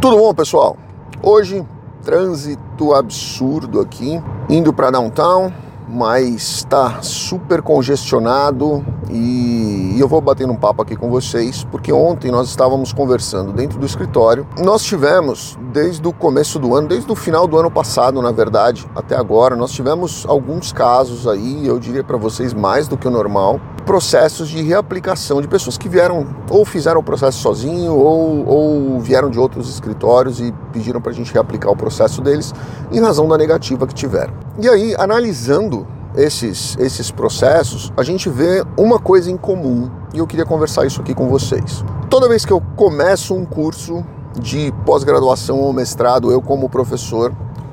Tudo bom, pessoal? Hoje, trânsito absurdo aqui, indo para downtown, mas está super congestionado e eu vou bater um papo aqui com vocês, porque ontem nós estávamos conversando dentro do escritório. Nós tivemos, desde o começo do ano, desde o final do ano passado, na verdade, até agora, nós tivemos alguns casos aí, eu diria para vocês mais do que o normal, processos de reaplicação de pessoas que vieram ou fizeram o processo sozinho ou, ou vieram de outros escritórios e pediram para a gente reaplicar o processo deles em razão da negativa que tiveram. E aí, analisando esses, esses processos, a gente vê uma coisa em comum e eu queria conversar isso aqui com vocês. Toda vez que eu começo um curso de pós-graduação ou mestrado, eu como professor,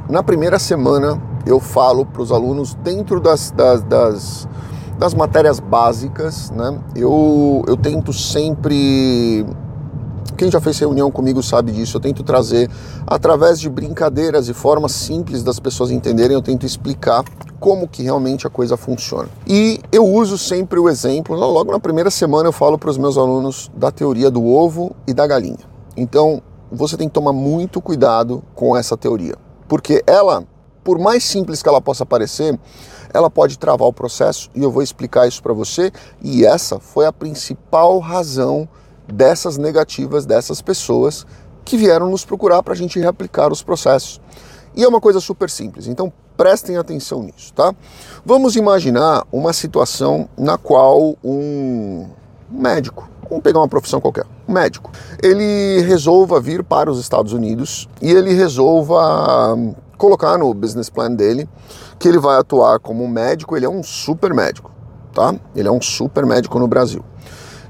na primeira semana eu falo para os alunos dentro das, das, das, das matérias básicas, né? Eu, eu tento sempre quem já fez reunião comigo sabe disso. Eu tento trazer, através de brincadeiras e formas simples das pessoas entenderem, eu tento explicar como que realmente a coisa funciona. E eu uso sempre o exemplo, logo na primeira semana eu falo para os meus alunos da teoria do ovo e da galinha. Então, você tem que tomar muito cuidado com essa teoria, porque ela, por mais simples que ela possa parecer, ela pode travar o processo e eu vou explicar isso para você. E essa foi a principal razão dessas negativas dessas pessoas que vieram nos procurar para a gente reaplicar os processos. E é uma coisa super simples, então prestem atenção nisso, tá? Vamos imaginar uma situação na qual um médico, vamos pegar uma profissão qualquer, um médico, ele resolva vir para os Estados Unidos e ele resolva colocar no business plan dele que ele vai atuar como médico, ele é um super médico, tá? Ele é um super médico no Brasil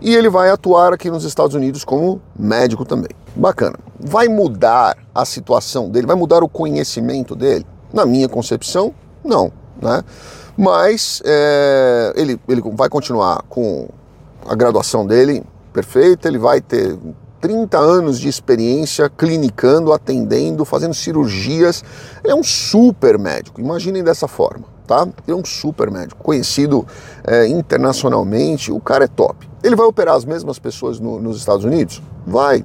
e ele vai atuar aqui nos Estados Unidos como médico também. Bacana. Vai mudar a situação dele? Vai mudar o conhecimento dele? Na minha concepção, não. Né? Mas é, ele, ele vai continuar com a graduação dele perfeita, ele vai ter 30 anos de experiência clinicando, atendendo, fazendo cirurgias. Ele é um super médico, imaginem dessa forma tá? Ele é um super médico, conhecido é, internacionalmente, o cara é top. Ele vai operar as mesmas pessoas no, nos Estados Unidos? Vai.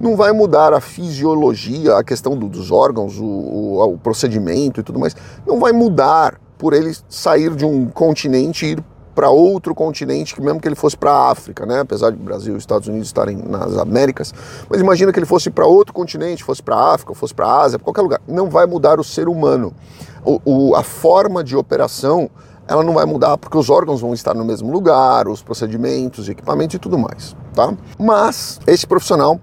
Não vai mudar a fisiologia, a questão do, dos órgãos, o, o, o procedimento e tudo mais. Não vai mudar por ele sair de um continente e ir para outro continente, que mesmo que ele fosse para a África, né? apesar de Brasil e Estados Unidos estarem nas Américas, mas imagina que ele fosse para outro continente, fosse para a África, fosse para a Ásia, qualquer lugar. Não vai mudar o ser humano. O, o, a forma de operação ela não vai mudar porque os órgãos vão estar no mesmo lugar, os procedimentos, equipamentos e tudo mais, tá? Mas esse profissional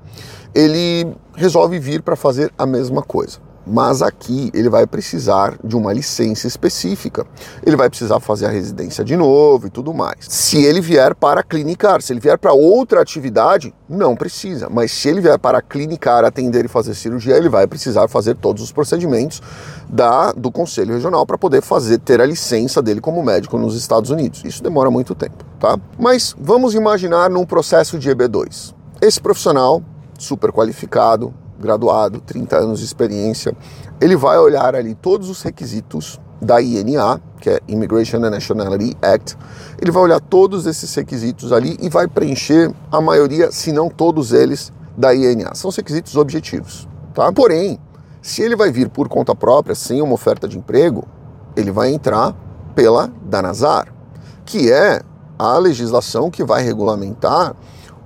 ele resolve vir para fazer a mesma coisa mas aqui ele vai precisar de uma licença específica. Ele vai precisar fazer a residência de novo e tudo mais. Se ele vier para clinicar, se ele vier para outra atividade, não precisa. Mas se ele vier para clinicar, atender e fazer cirurgia, ele vai precisar fazer todos os procedimentos da do Conselho Regional para poder fazer ter a licença dele como médico nos Estados Unidos. Isso demora muito tempo, tá? Mas vamos imaginar num processo de EB2. Esse profissional super qualificado, graduado, 30 anos de experiência, ele vai olhar ali todos os requisitos da INA, que é Immigration and Nationality Act. Ele vai olhar todos esses requisitos ali e vai preencher a maioria, se não todos eles, da INA. São requisitos objetivos, tá? Porém, se ele vai vir por conta própria, sem uma oferta de emprego, ele vai entrar pela Danazar, que é a legislação que vai regulamentar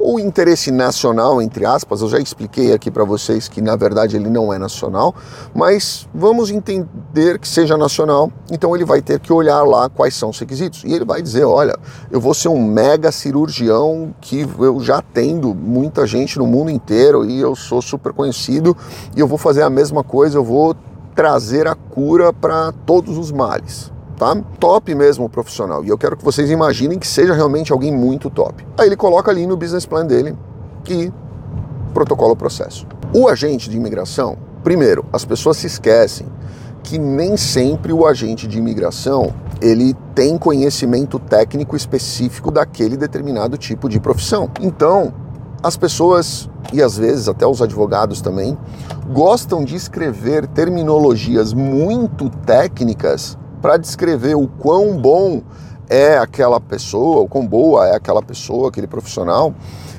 o interesse nacional, entre aspas, eu já expliquei aqui para vocês que na verdade ele não é nacional, mas vamos entender que seja nacional, então ele vai ter que olhar lá quais são os requisitos. E ele vai dizer: olha, eu vou ser um mega cirurgião que eu já atendo muita gente no mundo inteiro e eu sou super conhecido e eu vou fazer a mesma coisa, eu vou trazer a cura para todos os males tá? Top mesmo profissional. E eu quero que vocês imaginem que seja realmente alguém muito top. Aí ele coloca ali no business plan dele e protocola o processo. O agente de imigração, primeiro, as pessoas se esquecem que nem sempre o agente de imigração ele tem conhecimento técnico específico daquele determinado tipo de profissão. Então, as pessoas e às vezes até os advogados também gostam de escrever terminologias muito técnicas para descrever o quão bom é aquela pessoa, o quão boa é aquela pessoa, aquele profissional,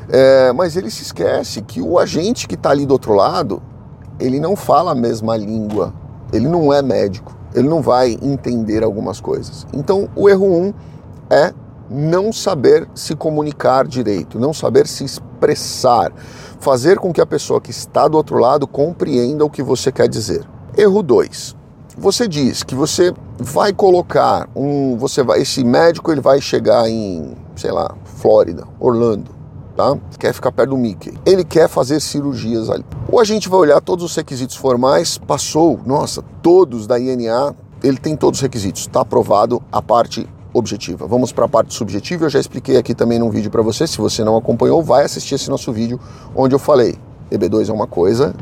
é, mas ele se esquece que o agente que está ali do outro lado, ele não fala a mesma língua, ele não é médico, ele não vai entender algumas coisas. Então, o erro um é não saber se comunicar direito, não saber se expressar, fazer com que a pessoa que está do outro lado compreenda o que você quer dizer. Erro 2. Você diz que você vai colocar um, você vai, esse médico ele vai chegar em, sei lá, Flórida, Orlando, tá? Quer ficar perto do Mickey. Ele quer fazer cirurgias ali. Ou a gente vai olhar todos os requisitos formais, passou, nossa, todos da INA, ele tem todos os requisitos, está aprovado a parte objetiva. Vamos para a parte subjetiva. Eu já expliquei aqui também num vídeo para você. Se você não acompanhou, vai assistir esse nosso vídeo onde eu falei: EB2 é uma coisa,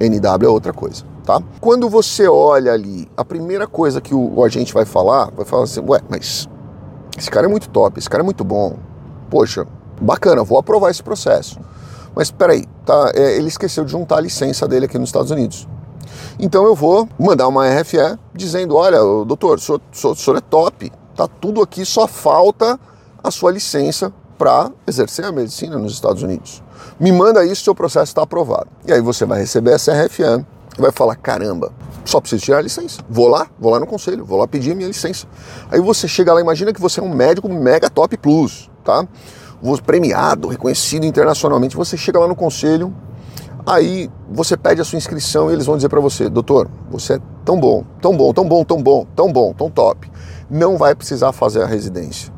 NW é outra coisa, tá? Quando você olha ali, a primeira coisa que o, o agente vai falar, vai falar assim: "Ué, mas esse cara é muito top, esse cara é muito bom. Poxa, bacana, vou aprovar esse processo. Mas espera aí, tá? É, ele esqueceu de juntar a licença dele aqui nos Estados Unidos. Então eu vou mandar uma RFE dizendo: olha, doutor, o senhor, o senhor é top, Tá tudo aqui, só falta a sua licença para exercer a medicina nos Estados Unidos. Me manda isso, seu processo está aprovado. E aí você vai receber essa RFM e vai falar: caramba, só preciso tirar a licença. Vou lá, vou lá no conselho, vou lá pedir a minha licença. Aí você chega lá, imagina que você é um médico mega top plus, tá? Premiado, reconhecido internacionalmente. Você chega lá no conselho, aí você pede a sua inscrição e eles vão dizer para você: doutor, você é tão bom, tão bom, tão bom, tão bom, tão bom, tão top não vai precisar fazer a residência.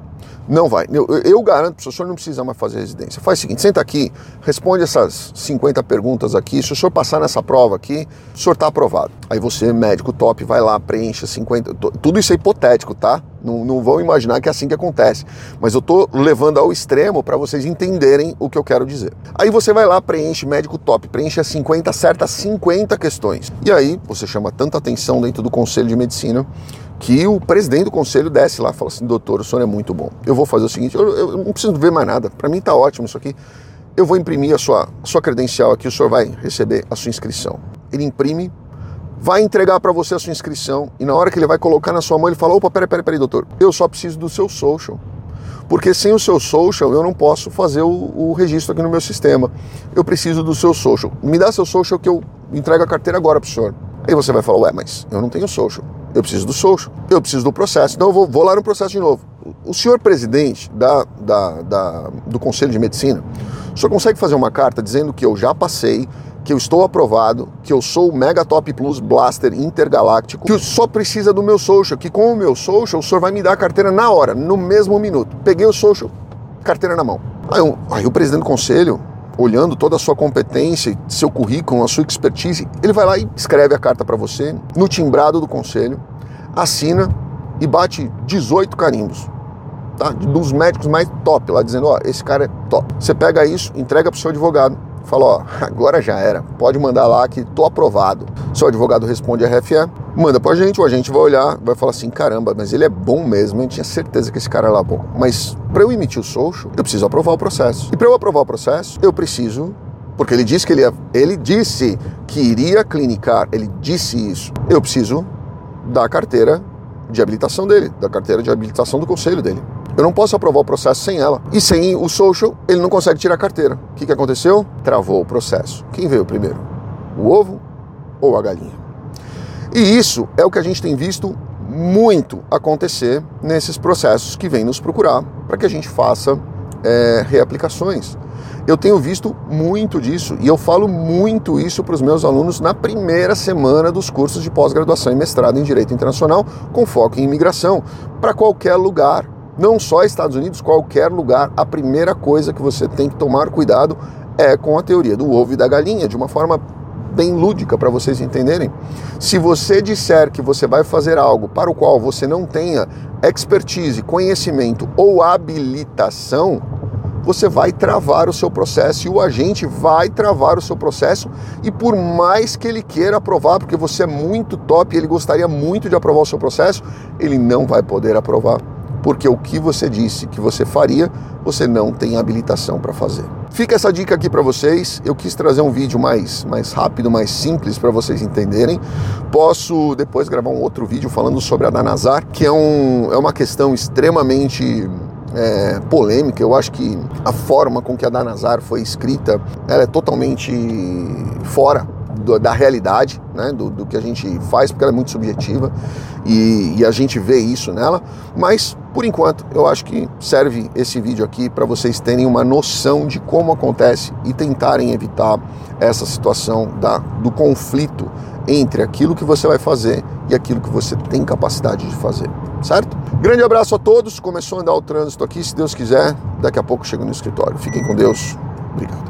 Não vai. Eu, eu garanto para o senhor não precisa mais fazer residência. Faz o seguinte, senta aqui, responde essas 50 perguntas aqui. Se o senhor passar nessa prova aqui, o senhor está aprovado. Aí você, médico top, vai lá, preenche 50. Tudo isso é hipotético, tá? Não, não vão imaginar que é assim que acontece. Mas eu estou levando ao extremo para vocês entenderem o que eu quero dizer. Aí você vai lá, preenche médico top, preenche as 50, acerta 50 questões. E aí você chama tanta atenção dentro do Conselho de Medicina que o presidente do conselho desce lá e fala assim: doutor, o senhor é muito bom. Eu vou fazer o seguinte: eu, eu não preciso ver mais nada, para mim está ótimo isso aqui. Eu vou imprimir a sua, a sua credencial aqui, o senhor vai receber a sua inscrição. Ele imprime, vai entregar para você a sua inscrição e na hora que ele vai colocar na sua mão, ele fala: opa, peraí, peraí, peraí, doutor, eu só preciso do seu social. Porque sem o seu social eu não posso fazer o, o registro aqui no meu sistema. Eu preciso do seu social. Me dá seu social que eu entrego a carteira agora para o senhor. Aí você vai falar: ué, mas eu não tenho social. Eu preciso do social, eu preciso do processo. Então eu vou, vou lá no processo de novo. O senhor presidente da, da, da, do Conselho de Medicina, senhor consegue fazer uma carta dizendo que eu já passei, que eu estou aprovado, que eu sou o Mega Top Plus Blaster Intergaláctico, que só precisa do meu social, que com o meu social o senhor vai me dar a carteira na hora, no mesmo minuto. Peguei o social, carteira na mão. Aí, aí o presidente do conselho, olhando toda a sua competência, seu currículo, a sua expertise, ele vai lá e escreve a carta para você no timbrado do conselho, assina e bate 18 carimbos. Tá? Dos médicos mais top lá, dizendo, ó, esse cara é top. Você pega isso, entrega pro seu advogado, fala, ó, agora já era, pode mandar lá que tô aprovado. Seu advogado responde a RFE, manda pra gente, o agente vai olhar, vai falar assim, caramba, mas ele é bom mesmo, eu tinha certeza que esse cara era bom. Mas para eu emitir o social, eu preciso aprovar o processo. E para eu aprovar o processo, eu preciso porque ele disse que ele, ia, ele disse que iria clinicar, ele disse isso. Eu preciso da carteira de habilitação dele, da carteira de habilitação do conselho dele. Eu não posso aprovar o processo sem ela. E sem o social, ele não consegue tirar a carteira. O que, que aconteceu? Travou o processo. Quem veio primeiro? O ovo ou a galinha? E isso é o que a gente tem visto muito acontecer nesses processos que vêm nos procurar para que a gente faça é, reaplicações. Eu tenho visto muito disso e eu falo muito isso para os meus alunos na primeira semana dos cursos de pós-graduação e mestrado em Direito Internacional, com foco em imigração, para qualquer lugar. Não só Estados Unidos, qualquer lugar. A primeira coisa que você tem que tomar cuidado é com a teoria do ovo e da galinha, de uma forma bem lúdica para vocês entenderem. Se você disser que você vai fazer algo para o qual você não tenha expertise, conhecimento ou habilitação, você vai travar o seu processo e o agente vai travar o seu processo. E por mais que ele queira aprovar, porque você é muito top e ele gostaria muito de aprovar o seu processo, ele não vai poder aprovar, porque o que você disse que você faria, você não tem habilitação para fazer. Fica essa dica aqui para vocês. Eu quis trazer um vídeo mais, mais rápido, mais simples para vocês entenderem. Posso depois gravar um outro vídeo falando sobre a Danazar, que é, um, é uma questão extremamente é, polêmica. Eu acho que a forma com que a Danazar foi escrita ela é totalmente fora do, da realidade, né, do, do, que a gente faz, porque ela é muito subjetiva e, e, a gente vê isso nela. Mas, por enquanto, eu acho que serve esse vídeo aqui para vocês terem uma noção de como acontece e tentarem evitar essa situação da, do conflito entre aquilo que você vai fazer e aquilo que você tem capacidade de fazer, certo? Grande abraço a todos. Começou a andar o trânsito aqui, se Deus quiser, daqui a pouco chego no escritório. Fiquem com Deus. Obrigado.